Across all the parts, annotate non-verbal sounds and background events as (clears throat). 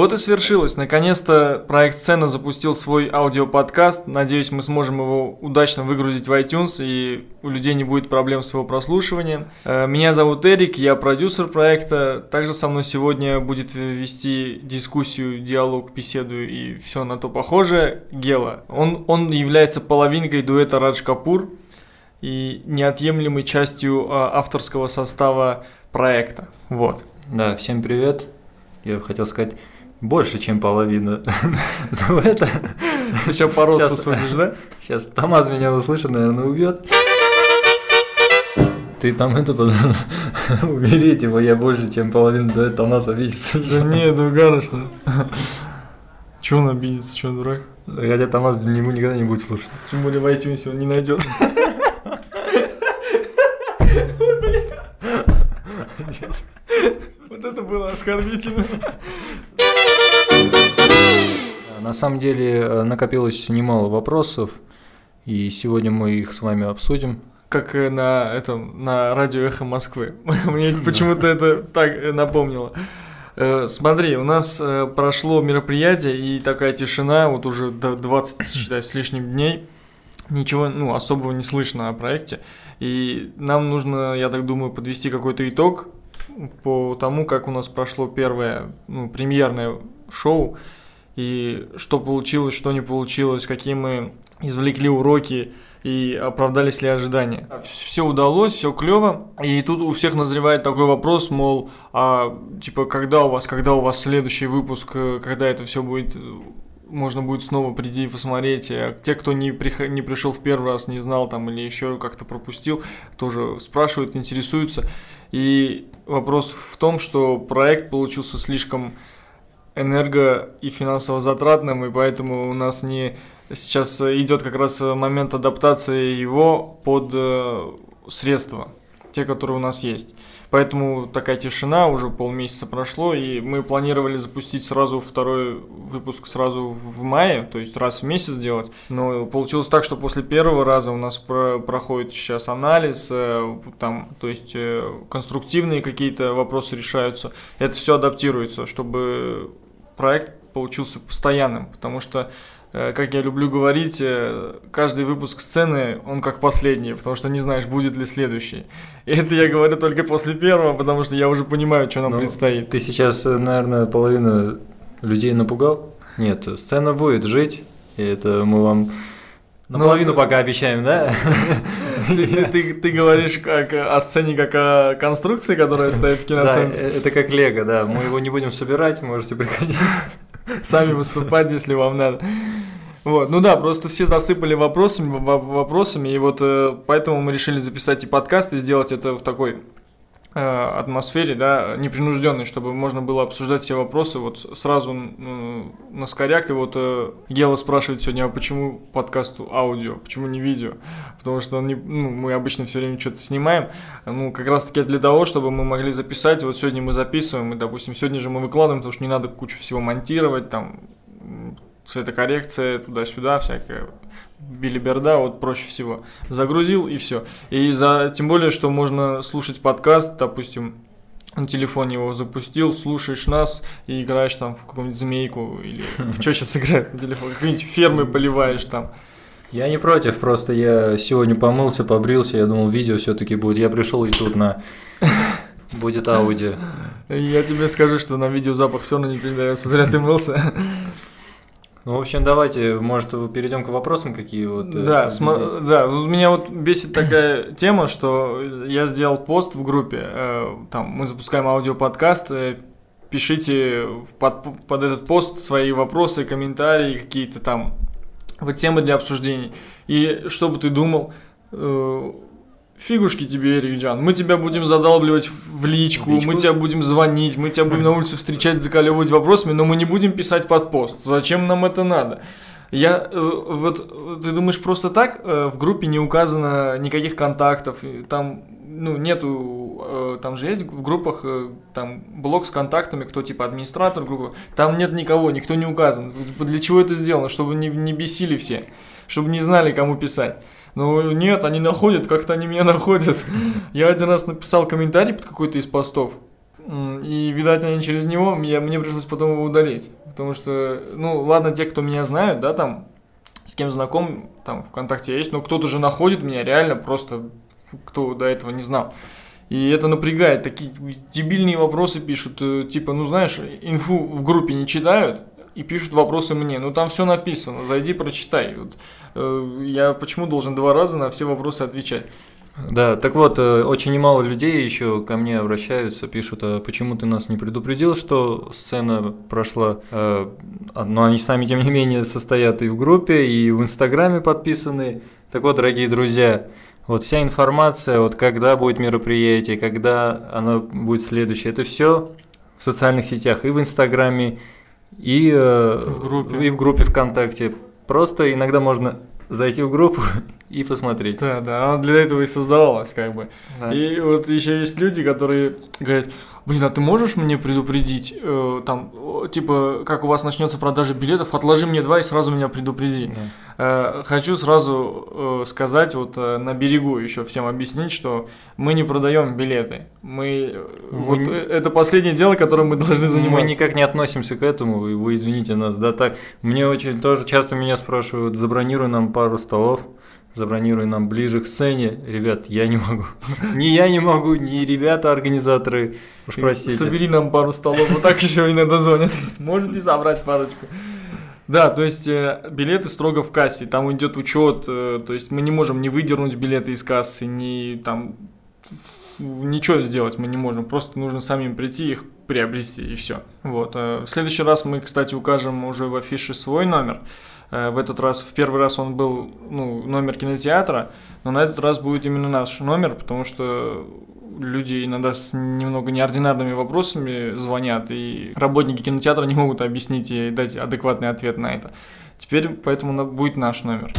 Вот и свершилось. Наконец-то проект «Сцена» запустил свой аудиоподкаст. Надеюсь, мы сможем его удачно выгрузить в iTunes, и у людей не будет проблем с его прослушиванием. Э, меня зовут Эрик, я продюсер проекта. Также со мной сегодня будет вести дискуссию, диалог, беседу и все на то похожее Гела. Он, он является половинкой дуэта Радж Капур и неотъемлемой частью а, авторского состава проекта. Вот. Да, всем привет. Я хотел сказать больше, чем половина (laughs) дуэта. (laughs) Ты сейчас по росту судишь, да? Сейчас Томас меня услышит, наверное, убьет. Ты там это (laughs) убери, типа я больше, чем половина дуэта Томас обидится. Да нет, ну гарышно. Че он обидится, че дурак? Хотя Томас ему никогда не будет слушать. Тем более в iTunes он не найдет. Вот это было оскорбительно. На самом деле э, накопилось немало вопросов, и сегодня мы их с вами обсудим. Как на этом на радио Эхо Москвы. (laughs) Мне почему-то это так напомнило. Э, смотри, у нас э, прошло мероприятие, и такая тишина, вот уже до 20, (coughs) считай, с лишним дней. Ничего, ну, особого не слышно о проекте. И нам нужно, я так думаю, подвести какой-то итог по тому, как у нас прошло первое, ну, премьерное шоу и что получилось, что не получилось, какие мы извлекли уроки и оправдались ли ожидания. Все удалось, все клево. И тут у всех назревает такой вопрос, мол, а типа когда у вас, когда у вас следующий выпуск, когда это все будет можно будет снова прийти и посмотреть. А те, кто не, прих... не пришел в первый раз, не знал там или еще как-то пропустил, тоже спрашивают, интересуются. И вопрос в том, что проект получился слишком энерго и финансово затратным, и поэтому у нас не сейчас идет как раз момент адаптации его под э, средства, те, которые у нас есть. Поэтому такая тишина, уже полмесяца прошло, и мы планировали запустить сразу второй выпуск сразу в мае, то есть раз в месяц делать. Но получилось так, что после первого раза у нас про проходит сейчас анализ, э, там, то есть э, конструктивные какие-то вопросы решаются. Это все адаптируется, чтобы проект получился постоянным, потому что Э, как я люблю говорить, э, каждый выпуск сцены, он как последний, потому что не знаешь, будет ли следующий. И это я говорю только после первого, потому что я уже понимаю, что нам ну, предстоит. Ты сейчас, э, наверное, половину людей напугал? Нет, сцена будет жить, и это мы вам наполовину ну, пока обещаем, да? Ты, ты, ты говоришь как о сцене, как о конструкции, которая стоит в киноцентре. Да, это как лего, да. Мы его не будем собирать, можете приходить. Сами выступать, если вам надо. Вот, ну да, просто все засыпали вопросами, вопросами, и вот э, поэтому мы решили записать и подкаст, и сделать это в такой э, атмосфере, да, непринужденной, чтобы можно было обсуждать все вопросы вот сразу э, на скоряк. И вот э, Гела спрашивает сегодня, а почему подкасту аудио, почему не видео? Потому что не, ну, мы обычно все время что-то снимаем, ну, как раз таки для того, чтобы мы могли записать. Вот сегодня мы записываем, и, допустим, сегодня же мы выкладываем, потому что не надо кучу всего монтировать, там, цветокоррекция туда-сюда, всякая билиберда, вот проще всего. Загрузил и все. И за, тем более, что можно слушать подкаст, допустим, на телефоне его запустил, слушаешь нас и играешь там в какую-нибудь змейку или в (laughs) что сейчас играть на телефоне, какие-нибудь фермы поливаешь там. Я не против, просто я сегодня помылся, побрился, я думал, видео все-таки будет. Я пришел и тут на будет аудио. Я тебе скажу, что на видео запах все равно не передается, зря ты мылся. Ну, в общем, давайте, может, перейдем к вопросам, какие вот. Э, да, см- да, меня вот бесит такая (clears throat) тема, что я сделал пост в группе, э, там мы запускаем аудиоподкаст, э, пишите под, под этот пост свои вопросы, комментарии какие-то там, вот темы для обсуждений. И что бы ты думал? Э, Фигушки тебе, Эрик Джан. Мы тебя будем задалбливать в личку, в личку, мы тебя будем звонить, мы тебя будем на улице встречать, закаливать вопросами, но мы не будем писать под пост. Зачем нам это надо? Я э, вот ты думаешь просто так э, в группе не указано никаких контактов, там ну нету э, там же есть в группах там блок с контактами, кто типа администратор группы, там нет никого, никто не указан. Для чего это сделано, чтобы не не бесили все, чтобы не знали кому писать. Ну нет, они находят, как-то они меня (laughs) находят. Я один раз написал комментарий под какой-то из постов. и, видать, они через него, мне, мне пришлось потом его удалить. Потому что, ну, ладно, те, кто меня знают, да, там, с кем знаком, там, ВКонтакте есть, но кто-то же находит меня реально просто, кто до этого не знал. И это напрягает, такие дебильные вопросы пишут, э, типа, ну знаешь, инфу в группе не читают, и пишут вопросы мне. Ну там все написано, зайди, прочитай. Вот, э, я почему должен два раза на все вопросы отвечать? Да, так вот, э, очень немало людей еще ко мне обращаются, пишут, а почему ты нас не предупредил, что сцена прошла, э, а, но они сами, тем не менее, состоят и в группе, и в Инстаграме подписаны. Так вот, дорогие друзья, вот вся информация, вот когда будет мероприятие, когда оно будет следующее, это все в социальных сетях, и в Инстаграме, и, э, в группе. и в группе ВКонтакте. Просто иногда можно зайти в группу (laughs) и посмотреть. Да, да, она для этого и создавалась, как бы. Да. И вот еще есть люди, которые говорят, блин, а ты можешь мне предупредить, э, там, типа, как у вас начнется продажа билетов, отложи мне два и сразу меня предупреди. Да. Э, хочу сразу э, сказать, вот э, на берегу еще всем объяснить, что мы не продаем билеты. Мы, мы вот не... это последнее дело, которым мы должны заниматься. Мы никак не относимся к этому, и вы извините нас, да, так. Мне очень тоже часто меня спрашивают, забронируй нам пару столов забронируй нам ближе к сцене. Ребят, я не могу. (laughs) Ни я не могу, ни ребята-организаторы. Уж простите. Собери нам пару столов, вот так еще иногда звонят. (laughs) Можете собрать парочку. Да, то есть э, билеты строго в кассе, там идет учет, э, то есть мы не можем не выдернуть билеты из кассы, не там ничего сделать мы не можем, просто нужно самим прийти их приобрести и все. Вот. Э, в следующий раз мы, кстати, укажем уже в афише свой номер. Э, в этот раз, в первый раз он был ну, номер кинотеатра, но на этот раз будет именно наш номер, потому что люди иногда с немного неординарными вопросами звонят, и работники кинотеатра не могут объяснить и дать адекватный ответ на это. Теперь поэтому будет наш номер.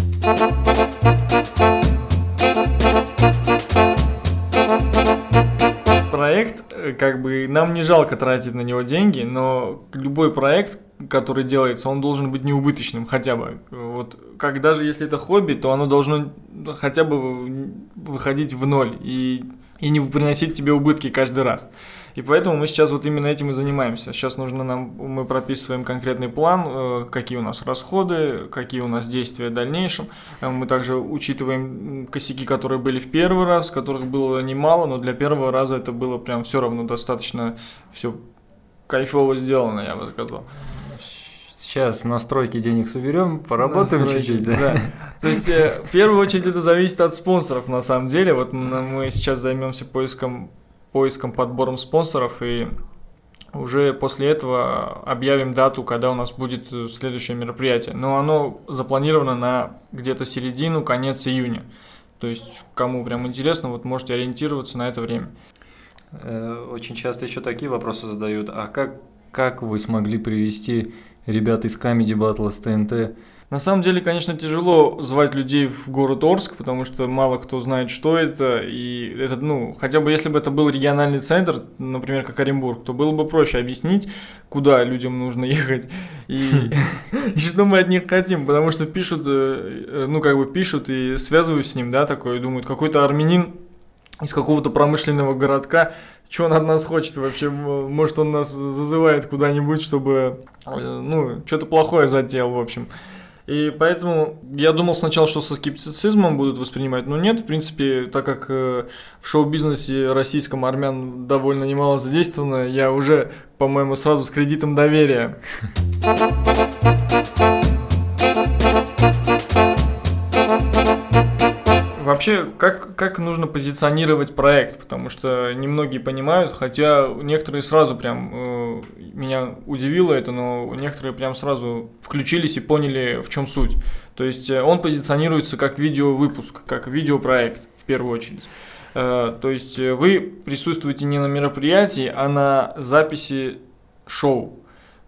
Проект, э, как бы, нам не жалко тратить на него деньги, но любой проект, который делается, он должен быть неубыточным хотя бы. Вот как даже если это хобби, то оно должно хотя бы выходить в ноль и, и не приносить тебе убытки каждый раз. И поэтому мы сейчас вот именно этим и занимаемся. Сейчас нужно нам, мы прописываем конкретный план, э, какие у нас расходы, какие у нас действия в дальнейшем. Э, мы также учитываем косяки, которые были в первый раз, которых было немало, но для первого раза это было прям все равно достаточно все кайфово сделано, я бы сказал. Сейчас настройки денег соберем, поработаем чуть-чуть, да. да. То есть, э, в первую очередь, это зависит от спонсоров, на самом деле. Вот мы сейчас займемся поиском, поиском, подбором спонсоров, и уже после этого объявим дату, когда у нас будет следующее мероприятие. Но оно запланировано на где-то середину, конец июня. То есть, кому прям интересно, вот можете ориентироваться на это время. Э, очень часто еще такие вопросы задают. А как, как вы смогли привести ребят из Comedy Battle с ТНТ. На самом деле, конечно, тяжело звать людей в город Орск, потому что мало кто знает, что это. И это, ну, хотя бы если бы это был региональный центр, например, как Оренбург, то было бы проще объяснить, куда людям нужно (laughs) ехать и, (laughs) и что мы от них хотим. Потому что пишут, э, ну, как бы пишут и связываюсь с ним, да, такой, думают, какой-то армянин из какого-то промышленного городка, что он от нас хочет вообще, может он нас зазывает куда-нибудь, чтобы, э, ну, что-то плохое затеял, в общем. И поэтому я думал сначала, что со скептицизмом будут воспринимать, но нет, в принципе, так как э, в шоу-бизнесе российском армян довольно немало задействовано, я уже, по-моему, сразу с кредитом доверия. (laughs) Вообще, как, как нужно позиционировать проект? Потому что немногие понимают, хотя некоторые сразу прям, э, меня удивило это, но некоторые прям сразу включились и поняли, в чем суть. То есть э, он позиционируется как видеовыпуск, как видеопроект в первую очередь. Э, то есть э, вы присутствуете не на мероприятии, а на записи шоу.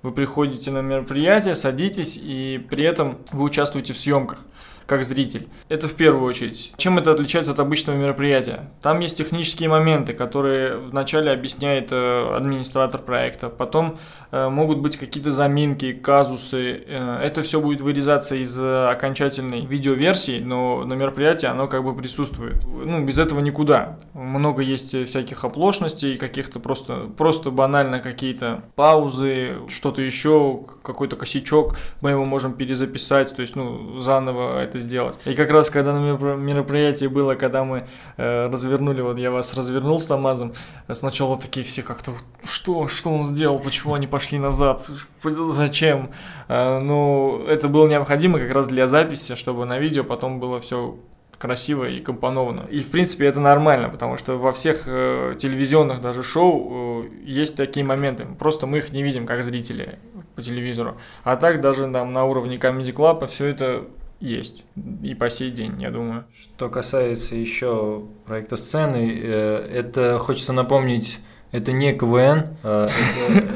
Вы приходите на мероприятие, садитесь, и при этом вы участвуете в съемках. Как зритель. Это в первую очередь. Чем это отличается от обычного мероприятия? Там есть технические моменты, которые вначале объясняет э, администратор проекта, потом э, могут быть какие-то заминки, казусы. Э, это все будет вырезаться из э, окончательной видеоверсии, но на мероприятии оно как бы присутствует. Ну, без этого никуда. Много есть всяких оплошностей, каких-то просто, просто банально какие-то паузы, что-то еще, какой-то косячок, мы его можем перезаписать, то есть, ну, заново это сделать. И как раз, когда на мероприятии было, когда мы э, развернули, вот я вас развернул с Тамазом, сначала такие все как-то, что, что он сделал, почему они пошли назад, зачем? Э, ну, это было необходимо как раз для записи, чтобы на видео потом было все красиво и компоновано. И в принципе это нормально, потому что во всех э, телевизионных даже шоу э, есть такие моменты. Просто мы их не видим как зрители по телевизору. А так даже там на уровне Comedy Club все это есть. И по сей день, я думаю. Что касается еще проекта сцены, э, это хочется напомнить это не КВН. А,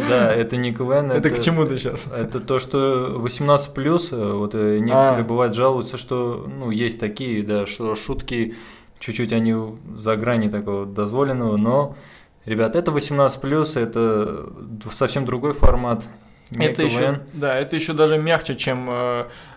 да, это не КВН. Это к чему ты сейчас? Это то, что 18 плюс. Э, вот э, некоторые а. бывают жалуются, что ну, есть такие, да, что шутки чуть-чуть они за грани такого дозволенного, но, ребят, это 18 плюс, это совсем другой формат. это еще, да, это еще даже мягче, чем э, Э,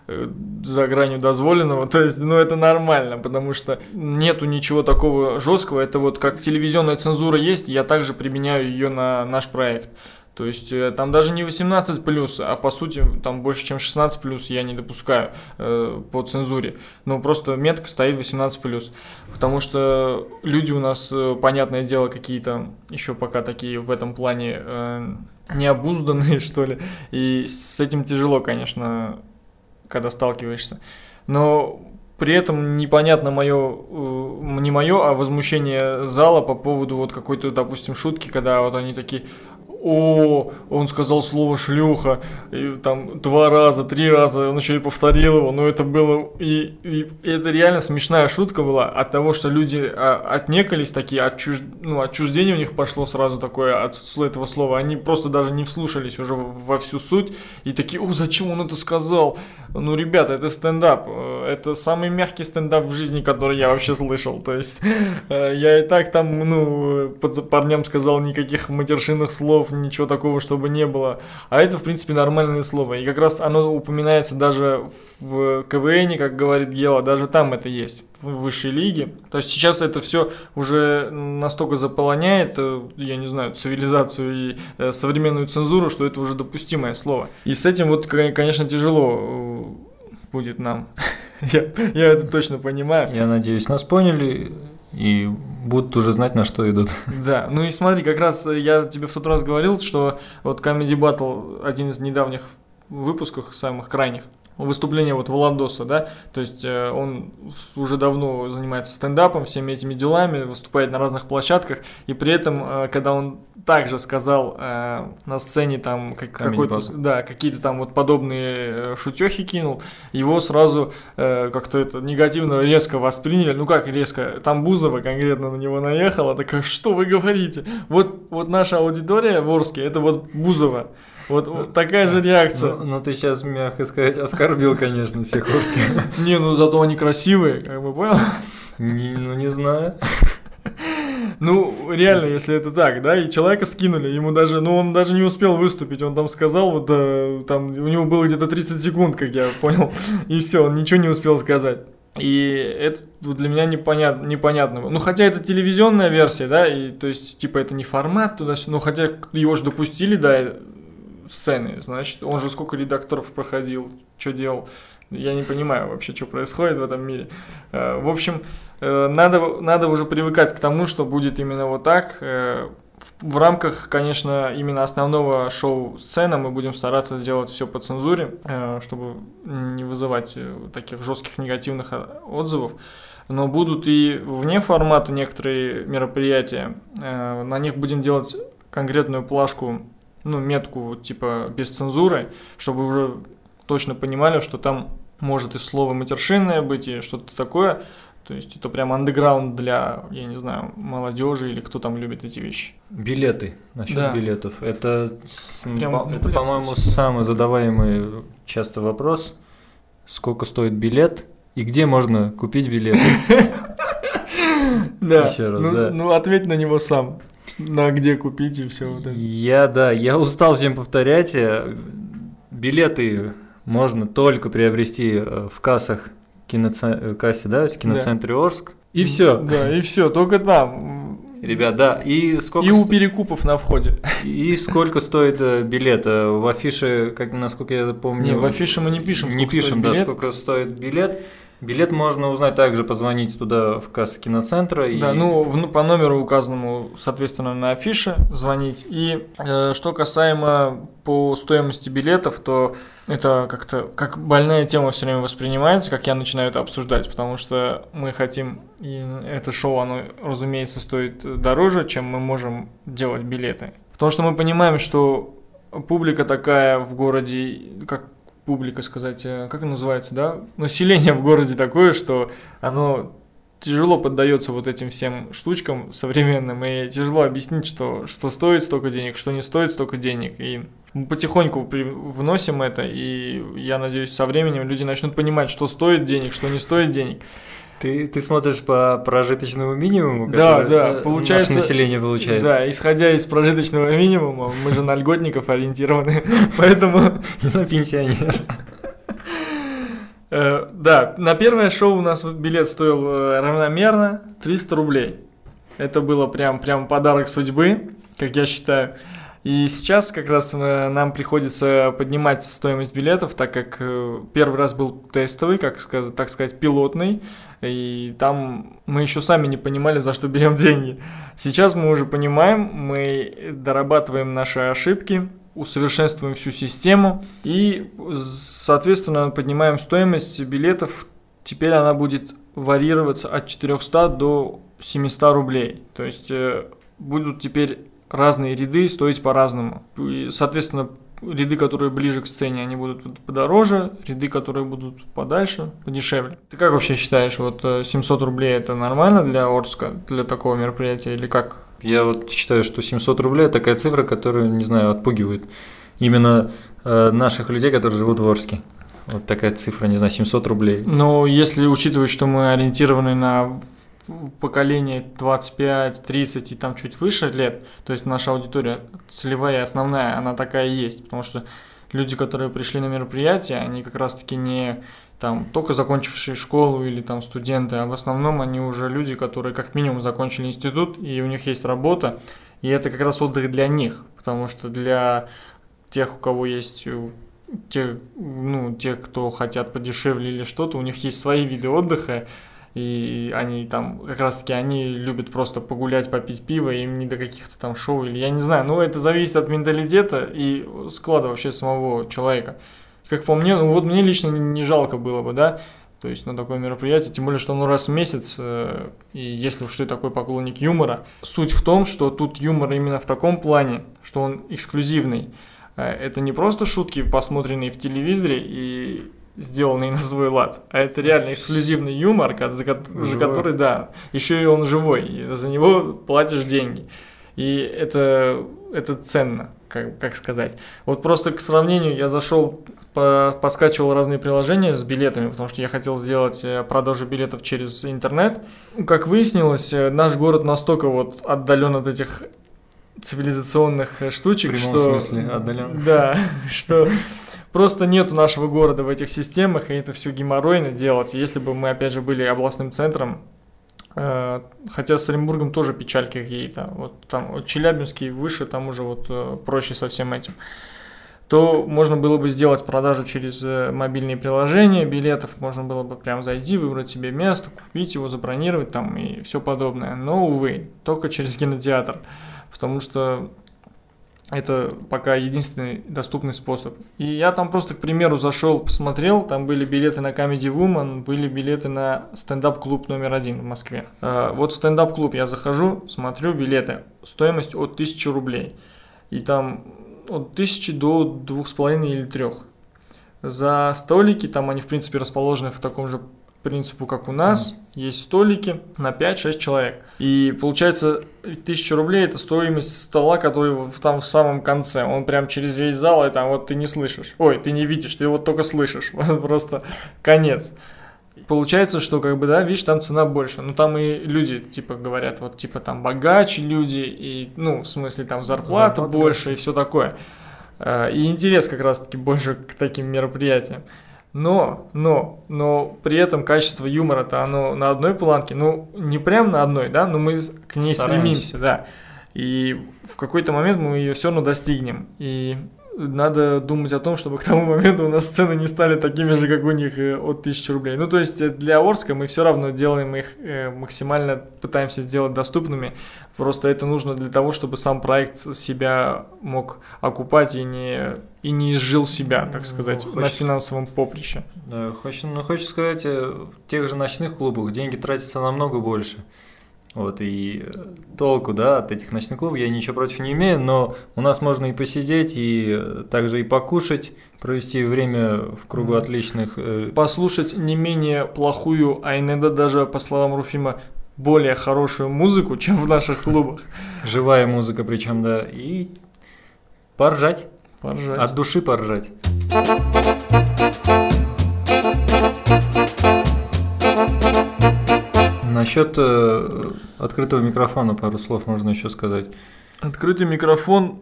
за гранью дозволенного, (laughs) то есть, ну, это нормально, потому что нету ничего такого жесткого, это вот как телевизионная цензура есть, я также применяю ее на наш проект. То есть э, там даже не 18 плюс, а по сути там больше, чем 16 плюс я не допускаю э, по цензуре. Ну просто метка стоит 18 плюс. Потому что люди у нас, э, понятное дело, какие-то еще пока такие в этом плане э, необузданные, (laughs) что ли. И с этим тяжело, конечно, когда сталкиваешься. Но при этом непонятно мое, э, не мое, а возмущение зала по поводу вот какой-то, допустим, шутки, когда вот они такие, о, он сказал слово шлюха, и там два раза, три раза, он еще и повторил его, но это было, и, и, и это реально смешная шутка была от того, что люди а, отнекались такие, отчуж, ну, отчуждение у них пошло сразу такое от этого слова, они просто даже не вслушались уже во всю суть, и такие, о, зачем он это сказал? Ну, ребята, это стендап, э, это самый мягкий стендап в жизни, который я вообще слышал, то есть э, я и так там, ну, под парням сказал никаких матершинных слов, ничего такого, чтобы не было. А это, в принципе, нормальное слово. И как раз оно упоминается даже в КВН, как говорит Гела, даже там это есть высшей лиге. То есть сейчас это все уже настолько заполоняет, э, я не знаю, цивилизацию и э, современную цензуру, что это уже допустимое слово. И с этим вот, конечно, тяжело э, будет нам. (laughs) я, я это точно понимаю. Я надеюсь, нас поняли и будут уже знать, на что идут. (laughs) Да, ну и смотри, как раз я тебе в тот раз говорил, что вот Comedy Battle, один из недавних выпусков, самых крайних, выступление вот Владоса, да, то есть э, он уже давно занимается стендапом, всеми этими делами, выступает на разных площадках, и при этом, э, когда он также сказал э, на сцене там как, какой-то, да, какие-то там вот подобные шутехи кинул, его сразу как-то это негативно резко восприняли, ну как резко, там Бузова конкретно на него наехала, такая, что вы говорите? Вот, вот наша аудитория в Орске, это вот Бузова, вот, вот такая же реакция. Ну, ну ты сейчас, мягко сказать, оскорбил, конечно, всех русских. (laughs) Не, ну зато они красивые, как бы понял? Не, ну не знаю. (laughs) Ну, реально, если это так, да, и человека скинули, ему даже, ну, он даже не успел выступить, он там сказал, вот, э, там, у него было где-то 30 секунд, как я понял, (laughs) и все, он ничего не успел сказать. И это для меня непонятно, непонятно. Ну, хотя это телевизионная версия, да, и то есть, типа, это не формат туда ну, хотя его же допустили, да, сцены. Значит, он же сколько редакторов проходил, что делал. Я не понимаю вообще, что происходит в этом мире. Э, в общем, э, надо, надо уже привыкать к тому, что будет именно вот так. Э, в рамках, конечно, именно основного шоу сцена мы будем стараться сделать все по цензуре, чтобы не вызывать таких жестких негативных отзывов. Но будут и вне формата некоторые мероприятия. На них будем делать конкретную плашку ну, метку типа без цензуры, чтобы уже точно понимали, что там может и слово матершинное быть, и что-то такое. То есть это прям андеграунд для, я не знаю, молодежи или кто там любит эти вещи. Билеты, насчет да. билетов. Это, прям, по, это по-моему, самый задаваемый часто вопрос. Сколько стоит билет? И где можно купить билет? (laughs) Да. Еще раз, ну, да. ну, ответь на него сам. На где купить и все вот это. Я, да, я устал всем повторять. э, Билеты можно только приобрести э, в кассах киноце- э, кассе, да, в киноцентре Орск. И все. Да, и все, только там. Ребят, да, и сколько, И у перекупов на входе. и сколько стоит билет? В афише, как насколько я помню... Не, в афише мы не пишем, Не пишем, да, билет. сколько стоит билет. Билет можно узнать также, позвонить туда в кассу киноцентра. и- Да, ну, в- ну, по номеру указанному, соответственно, на афише звонить. И э, что касаемо по стоимости билетов, то это как-то как больная тема все время воспринимается, как я начинаю это обсуждать, потому что мы хотим, и это шоу, оно, разумеется, стоит дороже, чем мы можем делать билеты. Потому что мы понимаем, что публика такая в городе, как публика сказать, э, как называется, да? Население в городе такое, что оно тяжело поддается вот этим всем штучкам современным, и тяжело объяснить, что, что стоит столько денег, что не стоит столько денег. И мы потихоньку вносим это, и я надеюсь, со временем люди начнут понимать, что стоит денег, что не стоит денег. Ты, ты смотришь по прожиточному минимуму, Да, да, э, получается- наше население получает. Да, исходя из прожиточного минимума, мы же на льготников ориентированы, (laughs) поэтому И на пенсионер. Э, Да, на первое шоу у нас билет стоил э, равномерно 300 рублей. Это было прям, прям подарок судьбы, как я считаю. И сейчас как раз нам приходится поднимать стоимость билетов, так как первый раз был тестовый, как сказать, так сказать, пилотный, и там мы еще сами не понимали, за что берем деньги. Сейчас мы уже понимаем, мы дорабатываем наши ошибки, усовершенствуем всю систему и, соответственно, поднимаем стоимость билетов. Теперь она будет варьироваться от 400 до 700 рублей. То есть э, будут теперь разные ряды стоить по-разному. И, соответственно, ряды, которые ближе к сцене, они будут подороже, ряды, которые будут подальше, подешевле. Ты как вообще считаешь, вот э, 700 рублей это нормально для Орска, для такого мероприятия или как? Я вот считаю, что 700 рублей – такая цифра, которая, не знаю, отпугивает именно э, наших людей, которые живут в Орске. Вот такая цифра, не знаю, 700 рублей. Но если учитывать, что мы ориентированы на поколение 25, 30 и там чуть выше лет, то есть наша аудитория целевая основная, она такая есть, потому что люди, которые пришли на мероприятие, они как раз-таки не там только закончившие школу или там студенты, а в основном они уже люди, которые как минимум закончили институт, и у них есть работа, и это как раз отдых для них, потому что для тех, у кого есть э, те, ну, те, кто хотят подешевле или что-то, у них есть свои виды отдыха, и они там, как раз таки, они любят просто погулять, попить пиво, им не до каких-то там шоу, или я не знаю, но это зависит от менталитета и склада вообще самого человека. Как по мне, ну вот мне лично не жалко было бы, да, то есть на такое мероприятие, тем более, что оно раз в месяц, э, и если уж ты такой поклонник юмора, суть в том, что тут юмор именно в таком плане, что он эксклюзивный. Э, Это не просто шутки, посмотренные в телевизоре и сделанные на свой лад, а это реально эксклюзивный юмор, за, за который, да, еще и он живой, и за него платишь деньги. И это, это ценно, как, как сказать. Вот просто к сравнению, я зашел, по- поскачивал разные приложения с билетами, потому что я хотел сделать э, продажу билетов через интернет. Как выяснилось, э, наш город настолько вот отдален от этих цивилизационных э, штучек, В прямом что... смысле отдален. Да, (laughs) что просто нету нашего города в этих системах, и это все геморройно делать. Если бы мы, опять же, были областным центром, э, хотя с Оренбургом тоже печальки какие-то, вот там вот Челябинский выше, там уже вот э, проще со всем этим, то можно было бы сделать продажу через э, мобильные приложения билетов, можно было бы прям зайти, выбрать себе место, купить его, забронировать там и все подобное. Но, увы, только через кинотеатр, потому что это пока единственный доступный способ. И я там просто, к примеру, зашел, посмотрел, там были билеты на Comedy Woman, были билеты на стендап-клуб номер один в Москве. А, Вот в стендап-клуб я захожу, смотрю билеты, стоимость от 1000 рублей. И там от 1000 до 2,5 или 3. За столики, там они, в принципе, расположены в таком же принципу, как у нас. Есть столики на 5-6 человек. И получается, 1000 рублей это стоимость стола, который в, там в самом конце. Он прям через весь зал, и там вот ты не слышишь. Ой, ты не видишь, ты его только слышишь. (laughs) Вот просто конец. получается, что как бы, да, видишь, там цена больше. Ну, там и люди, типа, говорят, вот, типа, там богаче люди, и, ну, в смысле, там зарплата, зарплата больше и все такое. Э, и интерес как раз-таки больше к таким мероприятиям. Но, но, но при этом качество юмора-то оно на одной планке, ну, не прям на одной, да, но мы к ней Стараемся. стремимся, да. И в какой-то момент мы ее все равно достигнем. И надо думать о том, чтобы к тому моменту у нас цены не стали такими же, как у них э, от 1000 рублей. Ну, то есть э, для Орска мы все равно делаем их э, максимально, пытаемся сделать доступными. Просто это нужно для того, чтобы сам проект себя мог окупать и не, и не изжил себя, так ну, сказать, ну, хочешь, на финансовом поприще. Да, хочешь, ну, хочешь сказать, в тех же ночных клубах деньги тратятся намного больше. Вот, и э, толку, да, от этих ночных клубов я ничего против не имею, но у нас можно и посидеть, и э, также и покушать, провести время в кругу отличных. Э, Послушать не менее плохую, а иногда даже, по словам Руфима, более хорошую музыку, чем в наших клубах. (laughs) Живая музыка причем, да, и поржать. Поржать. От души поржать. Насчет э, открытого микрофона пару слов можно еще сказать. Открытый микрофон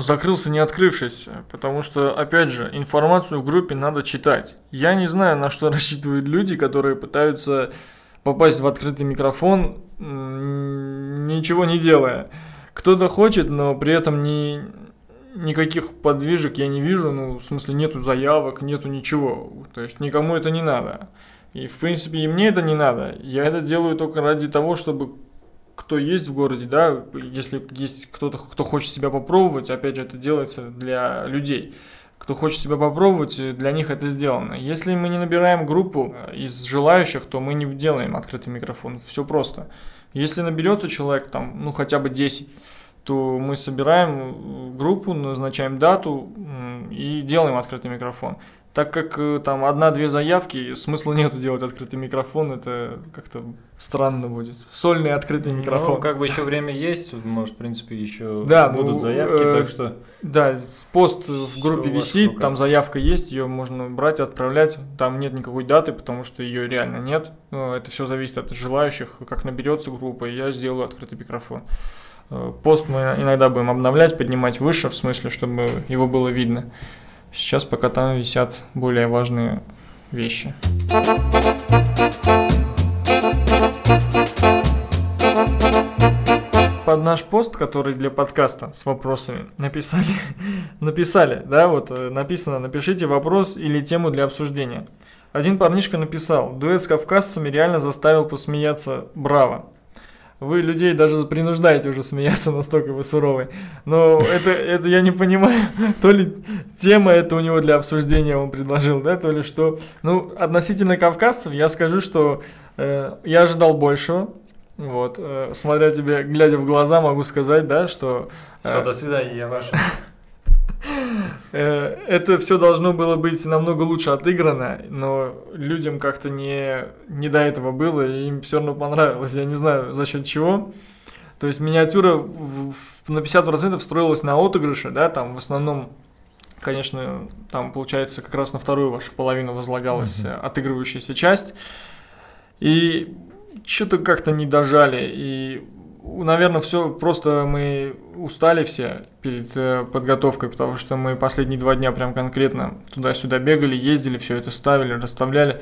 закрылся не открывшись, потому что, опять же, информацию в группе надо читать. Я не знаю, на что (laughs) рассчитывают люди, которые пытаются попасть в открытый микрофон, ничего не делая. Кто-то хочет, но при этом не, никаких подвижек я не вижу, ну, в смысле, нету заявок, нету ничего. То есть никому это не надо. И, в принципе, и мне это не надо. Я это делаю только ради того, чтобы кто есть в городе, да, если есть кто-то, кто хочет себя попробовать, опять же, это делается для людей. Кто хочет себя попробовать, для них это сделано. Если мы не набираем группу из желающих, то мы не делаем открытый микрофон. Все просто. Если наберется человек, там, ну, хотя бы 10, то мы собираем группу, назначаем дату и делаем открытый микрофон так как э, там одна-две заявки, смысла нету делать открытый микрофон, это как-то странно будет. Сольный открытый ну, микрофон. Ну, как бы еще время есть, может, в принципе, еще да, будут ну, заявки, э, так что... Да, пост в группе висит, там заявка есть, ее можно брать, отправлять, там нет никакой даты, потому что ее реально нет. Это все зависит от желающих, как наберется группа, и я сделаю открытый микрофон. Э, пост мы иногда будем обновлять, поднимать выше, в смысле, чтобы его было видно. Сейчас пока там висят более важные вещи. Под наш пост, который для подкаста с вопросами, написали, (laughs) написали, да, вот э, написано, напишите вопрос или тему для обсуждения. Один парнишка написал, дуэт с кавказцами реально заставил посмеяться, браво вы людей даже принуждаете уже смеяться, настолько вы суровый. Но это, это я не понимаю, (laughs) то ли тема это у него для обсуждения он предложил, да, то ли что. Ну, относительно кавказцев я скажу, что э, я ожидал большего. Вот, э, смотря тебе, глядя в глаза, могу сказать, да, что... Э, Все, до свидания, я ваш. (laughs) Э, это все должно было быть намного лучше отыграно, но людям как-то не, не до этого было, и им все равно понравилось. Я не знаю, за счет чего. То есть миниатюра на 50% строилась на отыгрыше, да, там в основном, конечно, там получается как раз на вторую вашу половину возлагалась mm-hmm. отыгрывающаяся часть. И что-то как-то не дожали, и наверное, все просто мы устали все перед э, подготовкой, потому что мы последние два дня прям конкретно туда-сюда бегали, ездили, все это ставили, расставляли.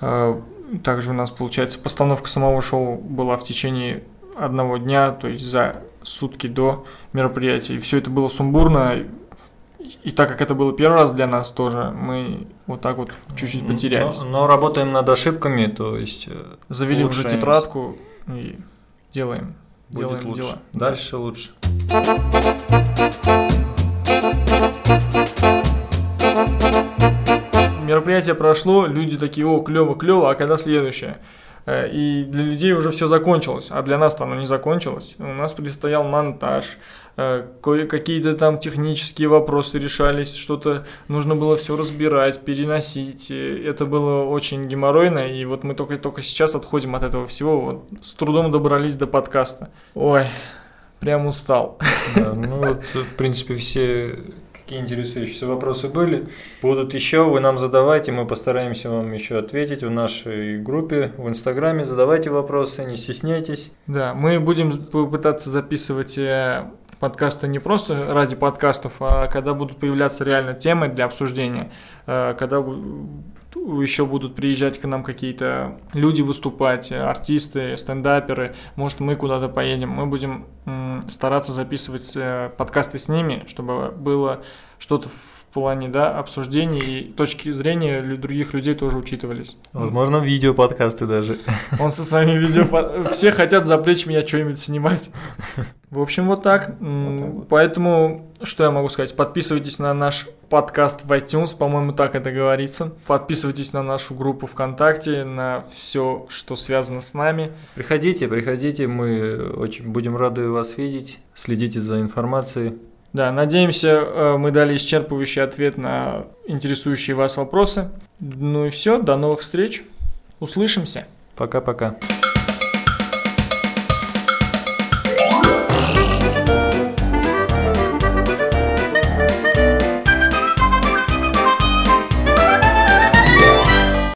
Э, также у нас, получается, постановка самого шоу была в течение одного дня, то есть за сутки до мероприятия. И все это было сумбурно. И так как это было первый раз для нас тоже, мы вот так вот чуть-чуть потерялись. Но, но работаем над ошибками, то есть... Э, Завели уже тетрадку и делаем будет делаем лучше. дела. Дальше лучше. Мероприятие прошло, люди такие, о, клево, клево, а когда следующее? Э, и для людей уже все закончилось, а для нас-то оно не закончилось. У нас предстоял монтаж, э, какие-то там технические вопросы решались, что-то нужно было все разбирать, переносить. Это было очень геморройно, и вот мы только, только сейчас отходим от этого всего, вот с трудом добрались до подкаста. Ой, прям устал. Да, ну вот, в принципе, все какие интересующие вопросы были. Будут еще, вы нам задавайте, мы постараемся вам еще ответить в нашей группе в Инстаграме. Задавайте вопросы, не стесняйтесь. Да, мы будем пытаться записывать э, подкасты не просто ради подкастов, а когда будут появляться реально темы для обсуждения, э, когда еще будут приезжать к нам какие-то люди выступать, артисты, стендаперы, может мы куда-то поедем, мы будем стараться записывать э, подкасты с ними, чтобы было что-то в плане да, обсуждений и точки зрения других людей тоже учитывались. Возможно, видео-подкасты даже. Он со своими видео... Все хотят запречь меня что-нибудь снимать. В общем, вот так. Вот Поэтому, что я могу сказать? Подписывайтесь на наш подкаст в iTunes, по-моему, так это говорится. Подписывайтесь на нашу группу ВКонтакте, на все, что связано с нами. Приходите, приходите, мы очень будем рады вас видеть. Следите за информацией. Да, надеемся, э, мы дали исчерпывающий ответ на интересующие вас вопросы. Ну и все, до новых встреч. Услышимся. Пока-пока.